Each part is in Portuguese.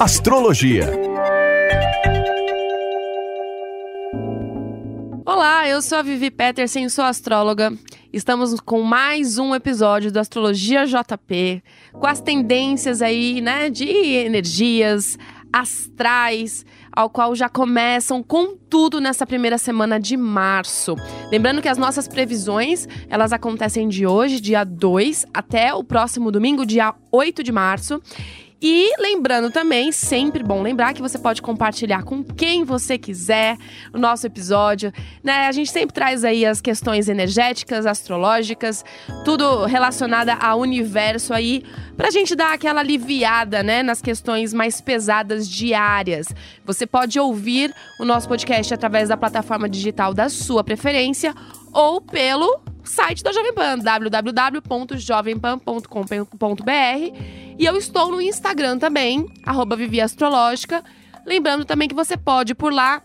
Astrologia. Olá, eu sou a Vivi Peterson, sou astróloga. Estamos com mais um episódio do Astrologia JP, com as tendências aí, né, de energias astrais, ao qual já começam com tudo nessa primeira semana de março. Lembrando que as nossas previsões, elas acontecem de hoje, dia 2, até o próximo domingo, dia 8 de março. E lembrando também, sempre bom lembrar que você pode compartilhar com quem você quiser o nosso episódio, né? A gente sempre traz aí as questões energéticas, astrológicas, tudo relacionado ao universo aí, pra gente dar aquela aliviada, né, nas questões mais pesadas diárias. Você pode ouvir o nosso podcast através da plataforma digital da sua preferência ou pelo site da Jovem Pan, www.jovempan.com.br. E eu estou no Instagram também, arroba Vivi Astrológica. Lembrando também que você pode por lá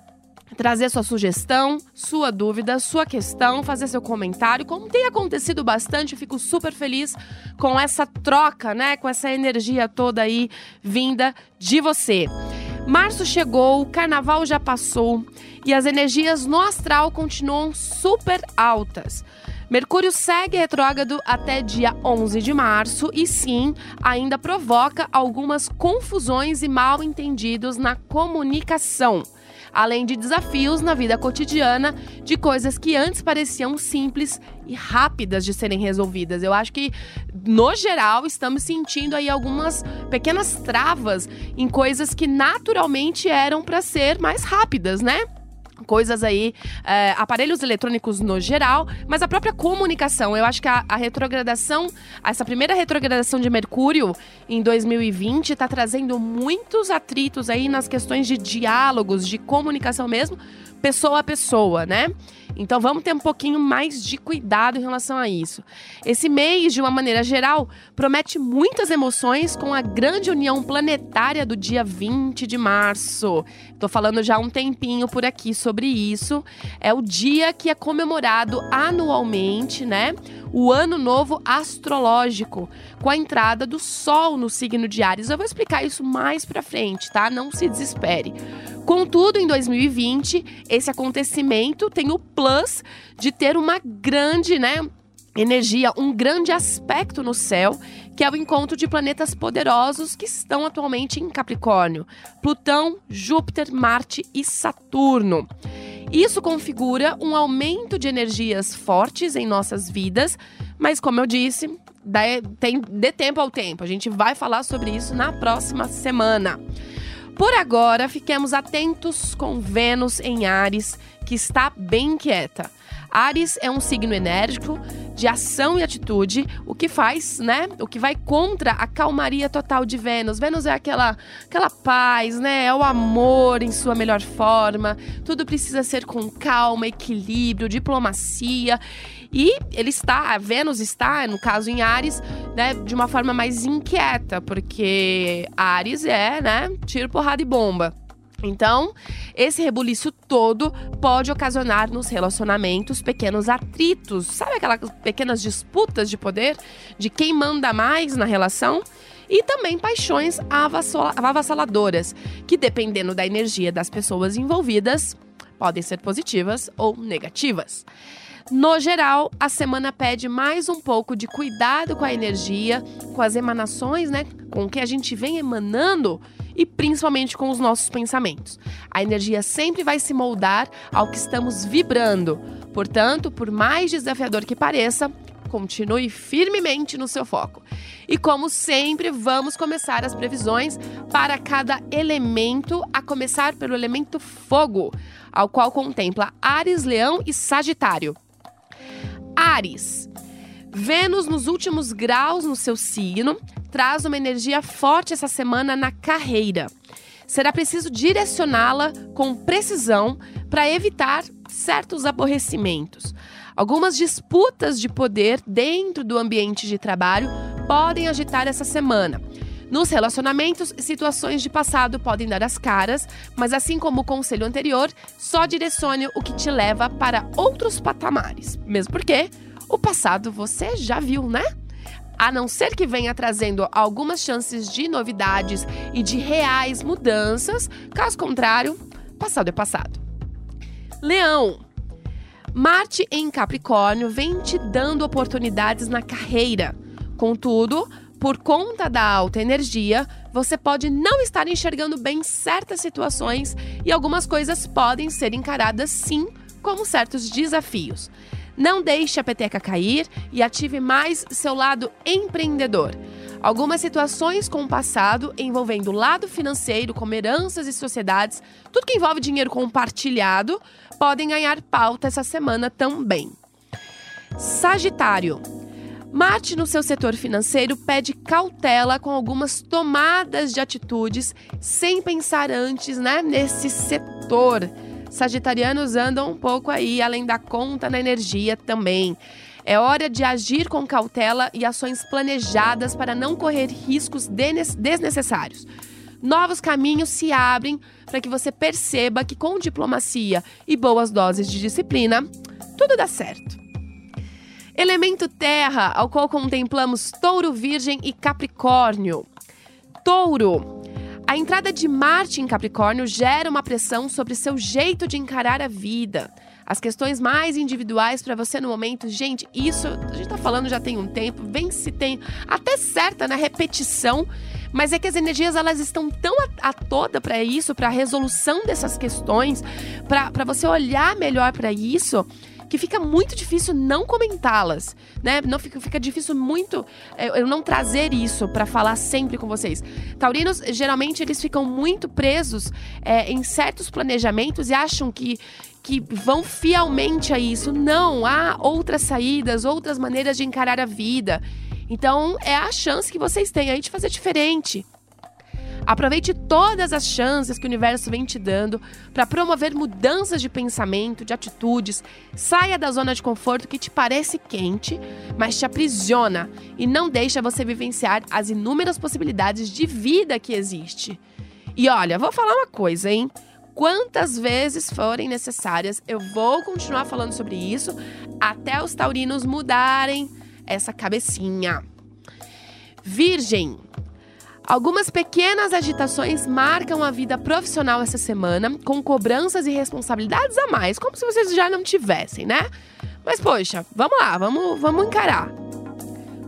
trazer sua sugestão, sua dúvida, sua questão, fazer seu comentário. Como tem acontecido bastante, eu fico super feliz com essa troca, né? Com essa energia toda aí vinda de você. Março chegou, o carnaval já passou e as energias no astral continuam super altas. Mercúrio segue retrógrado até dia 11 de março e sim, ainda provoca algumas confusões e mal entendidos na comunicação, além de desafios na vida cotidiana de coisas que antes pareciam simples e rápidas de serem resolvidas. Eu acho que no geral estamos sentindo aí algumas pequenas travas em coisas que naturalmente eram para ser mais rápidas, né? Coisas aí, é, aparelhos eletrônicos no geral, mas a própria comunicação. Eu acho que a, a retrogradação, essa primeira retrogradação de Mercúrio em 2020 está trazendo muitos atritos aí nas questões de diálogos, de comunicação mesmo, pessoa a pessoa, né? Então vamos ter um pouquinho mais de cuidado em relação a isso. Esse mês, de uma maneira geral, promete muitas emoções com a grande união planetária do dia 20 de março. Estou falando já há um tempinho por aqui sobre isso. É o dia que é comemorado anualmente, né? O ano novo astrológico, com a entrada do Sol no signo de Ares. Eu vou explicar isso mais pra frente, tá? Não se desespere. Contudo, em 2020, esse acontecimento tem o plus de ter uma grande, né? Energia, um grande aspecto no céu, que é o encontro de planetas poderosos que estão atualmente em Capricórnio: Plutão, Júpiter, Marte e Saturno. Isso configura um aumento de energias fortes em nossas vidas, mas como eu disse, dá, tem, dê tempo ao tempo. A gente vai falar sobre isso na próxima semana. Por agora, fiquemos atentos com Vênus em Ares, que está bem quieta. Ares é um signo enérgico, de ação e atitude, o que faz, né? O que vai contra a calmaria total de Vênus. Vênus é aquela, aquela paz, né? É o amor em sua melhor forma. Tudo precisa ser com calma, equilíbrio, diplomacia. E ele está, a Vênus está, no caso em Ares, né, de uma forma mais inquieta, porque Ares é, né, tiro, porrada e bomba. Então, esse rebuliço todo pode ocasionar nos relacionamentos pequenos atritos, sabe aquelas pequenas disputas de poder de quem manda mais na relação? E também paixões avassaladoras, que dependendo da energia das pessoas envolvidas, podem ser positivas ou negativas. No geral, a semana pede mais um pouco de cuidado com a energia, com as emanações, né? Com o que a gente vem emanando e principalmente com os nossos pensamentos. A energia sempre vai se moldar ao que estamos vibrando. Portanto, por mais desafiador que pareça, continue firmemente no seu foco. E como sempre, vamos começar as previsões para cada elemento, a começar pelo elemento fogo, ao qual contempla Ares, Leão e Sagitário. Ares. Vênus nos últimos graus no seu signo traz uma energia forte essa semana na carreira. Será preciso direcioná-la com precisão para evitar certos aborrecimentos. Algumas disputas de poder dentro do ambiente de trabalho podem agitar essa semana. Nos relacionamentos, situações de passado podem dar as caras, mas assim como o conselho anterior, só direcione o que te leva para outros patamares. Mesmo porque o passado você já viu, né? A não ser que venha trazendo algumas chances de novidades e de reais mudanças, caso contrário, passado é passado. Leão. Marte em Capricórnio vem te dando oportunidades na carreira. Contudo, por conta da alta energia, você pode não estar enxergando bem certas situações e algumas coisas podem ser encaradas sim como certos desafios. Não deixe a peteca cair e ative mais seu lado empreendedor. Algumas situações com o passado, envolvendo o lado financeiro, como heranças e sociedades, tudo que envolve dinheiro compartilhado, podem ganhar pauta essa semana também. Sagitário. Marte, no seu setor financeiro, pede cautela com algumas tomadas de atitudes sem pensar antes né, nesse setor. Sagitarianos andam um pouco aí, além da conta na energia também. É hora de agir com cautela e ações planejadas para não correr riscos desnecessários. Novos caminhos se abrem para que você perceba que, com diplomacia e boas doses de disciplina, tudo dá certo. Elemento terra, ao qual contemplamos touro, virgem e capricórnio. Touro. A entrada de Marte em Capricórnio gera uma pressão sobre seu jeito de encarar a vida. As questões mais individuais para você no momento, gente, isso a gente tá falando já tem um tempo, vem se tem até certa na repetição, mas é que as energias elas estão tão a, a toda para isso, para a resolução dessas questões, para você olhar melhor para isso que fica muito difícil não comentá-las, né? Não fica, fica difícil muito é, eu não trazer isso para falar sempre com vocês. Taurinos, geralmente, eles ficam muito presos é, em certos planejamentos e acham que que vão fielmente a isso. Não, há outras saídas, outras maneiras de encarar a vida. Então, é a chance que vocês têm aí de fazer diferente. Aproveite todas as chances que o universo vem te dando para promover mudanças de pensamento, de atitudes. Saia da zona de conforto que te parece quente, mas te aprisiona e não deixa você vivenciar as inúmeras possibilidades de vida que existe. E olha, vou falar uma coisa, hein? Quantas vezes forem necessárias, eu vou continuar falando sobre isso até os taurinos mudarem essa cabecinha. Virgem, Algumas pequenas agitações marcam a vida profissional essa semana, com cobranças e responsabilidades a mais, como se vocês já não tivessem, né? Mas poxa, vamos lá, vamos, vamos encarar.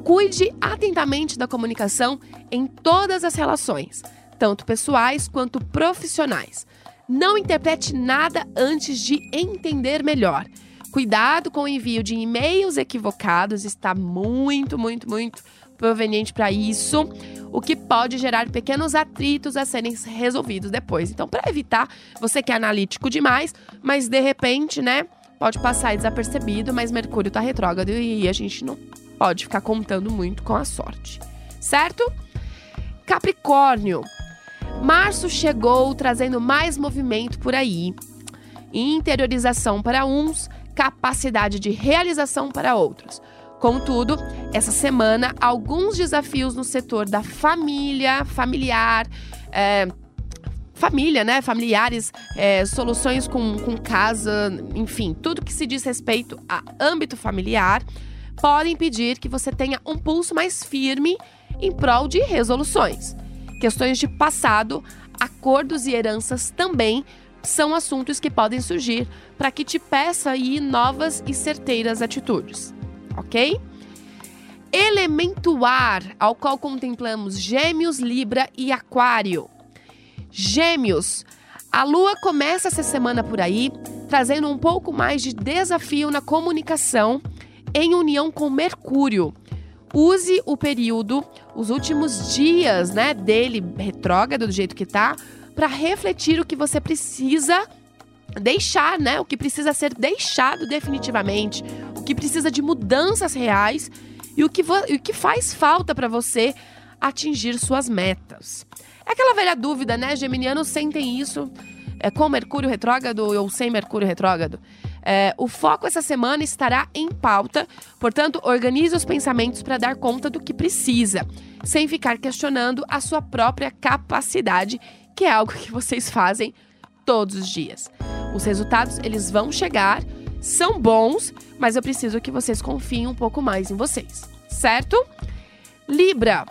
Cuide atentamente da comunicação em todas as relações, tanto pessoais quanto profissionais. Não interprete nada antes de entender melhor. Cuidado com o envio de e-mails equivocados, está muito, muito, muito proveniente para isso, o que pode gerar pequenos atritos a serem resolvidos depois. Então, para evitar, você que é analítico demais, mas de repente, né, pode passar desapercebido, mas Mercúrio está retrógrado e a gente não pode ficar contando muito com a sorte. Certo? Capricórnio. Março chegou trazendo mais movimento por aí. Interiorização para uns, capacidade de realização para outros. Contudo, essa semana, alguns desafios no setor da família, familiar, é, família, né? Familiares, é, soluções com, com casa, enfim, tudo que se diz respeito a âmbito familiar, podem impedir que você tenha um pulso mais firme em prol de resoluções. Questões de passado, acordos e heranças também são assuntos que podem surgir para que te peça aí novas e certeiras atitudes ok? Elemento ar, ao qual contemplamos Gêmeos, Libra e Aquário. Gêmeos, a lua começa essa semana por aí, trazendo um pouco mais de desafio na comunicação em união com Mercúrio. Use o período, os últimos dias, né, dele retrógrado do jeito que tá, para refletir o que você precisa deixar, né, o que precisa ser deixado definitivamente, que precisa de mudanças reais e o que, o que faz falta para você atingir suas metas. É aquela velha dúvida, né? Geminianos sentem isso é, com Mercúrio retrógrado ou sem Mercúrio retrógrado. É, o foco essa semana estará em pauta, portanto, organize os pensamentos para dar conta do que precisa, sem ficar questionando a sua própria capacidade, que é algo que vocês fazem todos os dias. Os resultados, eles vão chegar, são bons, mas eu preciso que vocês confiem um pouco mais em vocês, certo? Libra.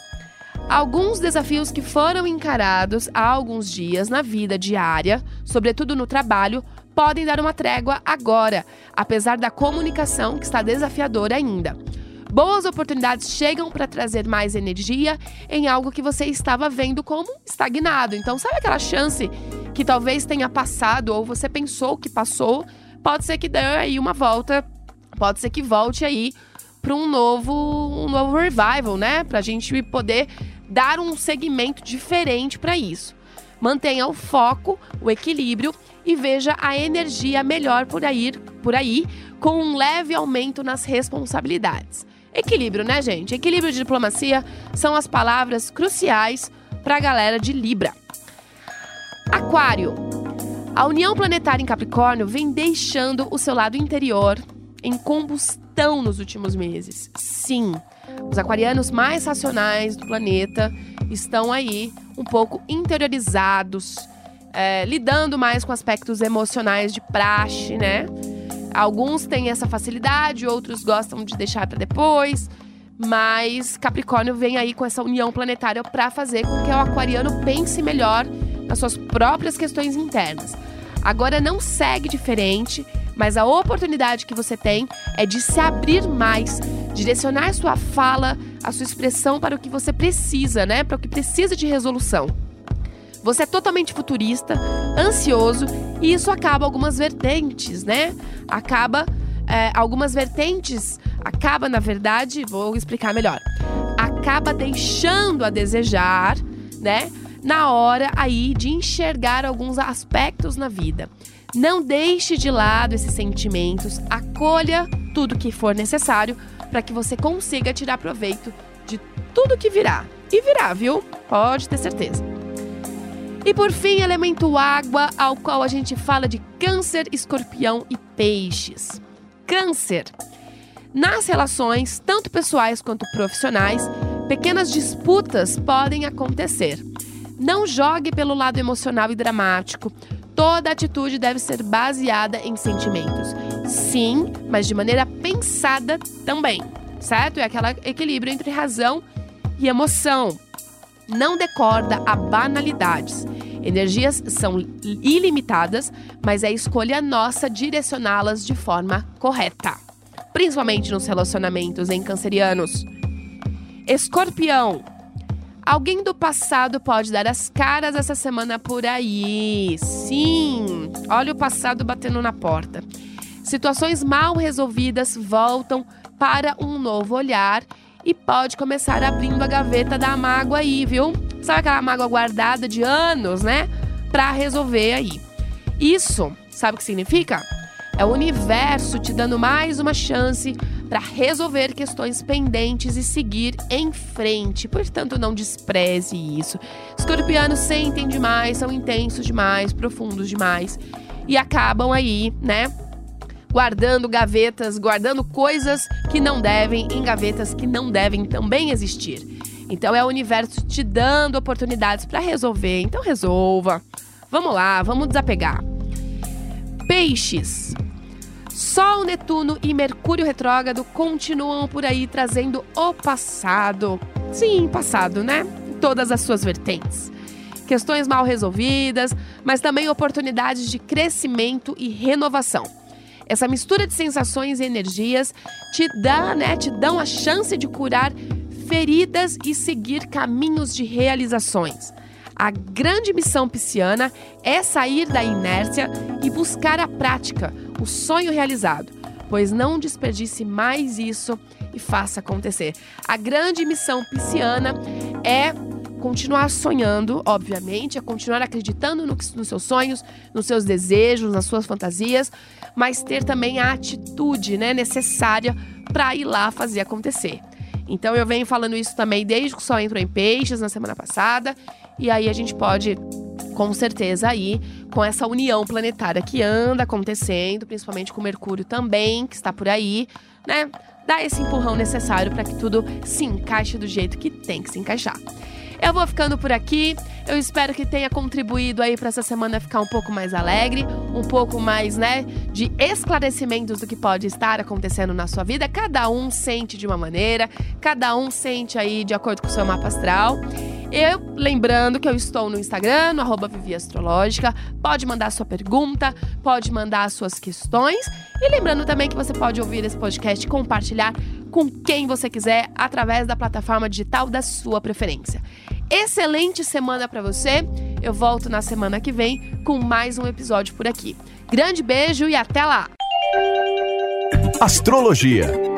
Alguns desafios que foram encarados há alguns dias na vida diária, sobretudo no trabalho, podem dar uma trégua agora, apesar da comunicação que está desafiadora ainda. Boas oportunidades chegam para trazer mais energia em algo que você estava vendo como estagnado. Então, sabe aquela chance que talvez tenha passado ou você pensou que passou? Pode ser que dê aí uma volta, pode ser que volte aí para um novo, um novo revival, né? Para a gente poder dar um segmento diferente para isso. Mantenha o foco, o equilíbrio e veja a energia melhor por aí, por aí, com um leve aumento nas responsabilidades. Equilíbrio, né, gente? Equilíbrio de diplomacia são as palavras cruciais para a galera de Libra. Aquário. A união planetária em Capricórnio vem deixando o seu lado interior em combustão nos últimos meses. Sim, os aquarianos mais racionais do planeta estão aí um pouco interiorizados, é, lidando mais com aspectos emocionais de praxe, né? Alguns têm essa facilidade, outros gostam de deixar para depois. Mas Capricórnio vem aí com essa união planetária para fazer com que o aquariano pense melhor nas suas próprias questões internas. Agora não segue diferente, mas a oportunidade que você tem é de se abrir mais, direcionar sua fala, a sua expressão para o que você precisa, né? Para o que precisa de resolução. Você é totalmente futurista, ansioso e isso acaba algumas vertentes, né? Acaba é, algumas vertentes, acaba na verdade, vou explicar melhor. Acaba deixando a desejar, né? Na hora aí de enxergar alguns aspectos na vida. Não deixe de lado esses sentimentos, acolha tudo que for necessário para que você consiga tirar proveito de tudo que virá. E virá, viu? Pode ter certeza. E por fim, elemento água, ao qual a gente fala de câncer, escorpião e peixes. Câncer. Nas relações, tanto pessoais quanto profissionais, pequenas disputas podem acontecer. Não jogue pelo lado emocional e dramático. Toda atitude deve ser baseada em sentimentos. Sim, mas de maneira pensada também, certo? É aquele equilíbrio entre razão e emoção. Não decorda a banalidades. Energias são ilimitadas, mas é escolha nossa direcioná-las de forma correta, principalmente nos relacionamentos em cancerianos. Escorpião. Alguém do passado pode dar as caras essa semana por aí. Sim, olha o passado batendo na porta. Situações mal resolvidas voltam para um novo olhar e pode começar abrindo a gaveta da mágoa aí, viu? Sabe aquela mágoa guardada de anos, né? Pra resolver aí. Isso, sabe o que significa? É o universo te dando mais uma chance para resolver questões pendentes e seguir em frente. Portanto, não despreze isso. Escorpianos sentem demais, são intensos demais, profundos demais e acabam aí, né? guardando gavetas, guardando coisas que não devem em gavetas que não devem também existir. Então é o universo te dando oportunidades para resolver. Então resolva. Vamos lá, vamos desapegar. Peixes. Sol, Netuno e Mercúrio retrógrado continuam por aí trazendo o passado. Sim, passado, né? Em todas as suas vertentes. Questões mal resolvidas, mas também oportunidades de crescimento e renovação. Essa mistura de sensações e energias te dá, né, te dão a chance de curar feridas e seguir caminhos de realizações. A grande missão pisciana é sair da inércia e buscar a prática, o sonho realizado, pois não desperdice mais isso e faça acontecer. A grande missão pisciana é continuar sonhando, obviamente, é continuar acreditando no, nos seus sonhos, nos seus desejos, nas suas fantasias, mas ter também a atitude né, necessária para ir lá fazer acontecer. Então eu venho falando isso também desde que o Sol entrou em peixes na semana passada. E aí a gente pode, com certeza, aí, com essa união planetária que anda acontecendo, principalmente com Mercúrio também, que está por aí, né? Dar esse empurrão necessário para que tudo se encaixe do jeito que tem que se encaixar. Eu vou ficando por aqui. Eu espero que tenha contribuído aí para essa semana ficar um pouco mais alegre, um pouco mais, né, de esclarecimentos do que pode estar acontecendo na sua vida. Cada um sente de uma maneira, cada um sente aí de acordo com o seu mapa astral. Eu, lembrando que eu estou no Instagram, no arroba Vivi Astrológica. Pode mandar sua pergunta, pode mandar suas questões. E lembrando também que você pode ouvir esse podcast e compartilhar com quem você quiser através da plataforma digital da sua preferência. Excelente semana para você. Eu volto na semana que vem com mais um episódio por aqui. Grande beijo e até lá. Astrologia